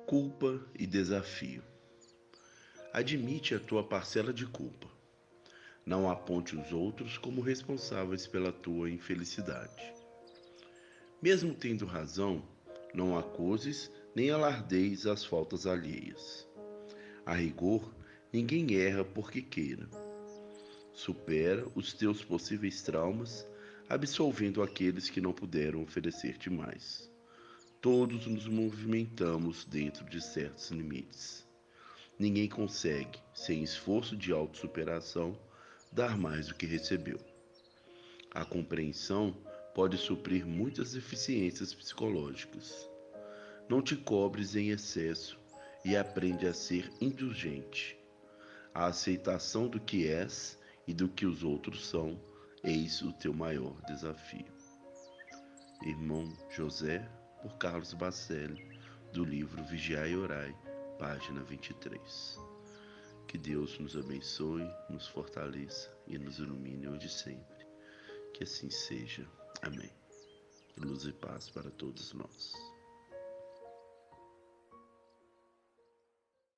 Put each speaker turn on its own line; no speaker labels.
Culpa e desafio. Admite a tua parcela de culpa. Não aponte os outros como responsáveis pela tua infelicidade. Mesmo tendo razão, não acuses nem alardeis as faltas alheias. A rigor, ninguém erra porque queira. Supera os teus possíveis traumas, absolvendo aqueles que não puderam oferecer-te mais todos nos movimentamos dentro de certos limites. Ninguém consegue, sem esforço de autossuperação, dar mais do que recebeu. A compreensão pode suprir muitas deficiências psicológicas. Não te cobres em excesso e aprende a ser indulgente. A aceitação do que és e do que os outros são, eis o teu maior desafio. Irmão José por Carlos Bacelli, do livro Vigiai e Orai, página 23. Que Deus nos abençoe, nos fortaleça e nos ilumine hoje e sempre. Que assim seja. Amém. Luz e paz para todos nós.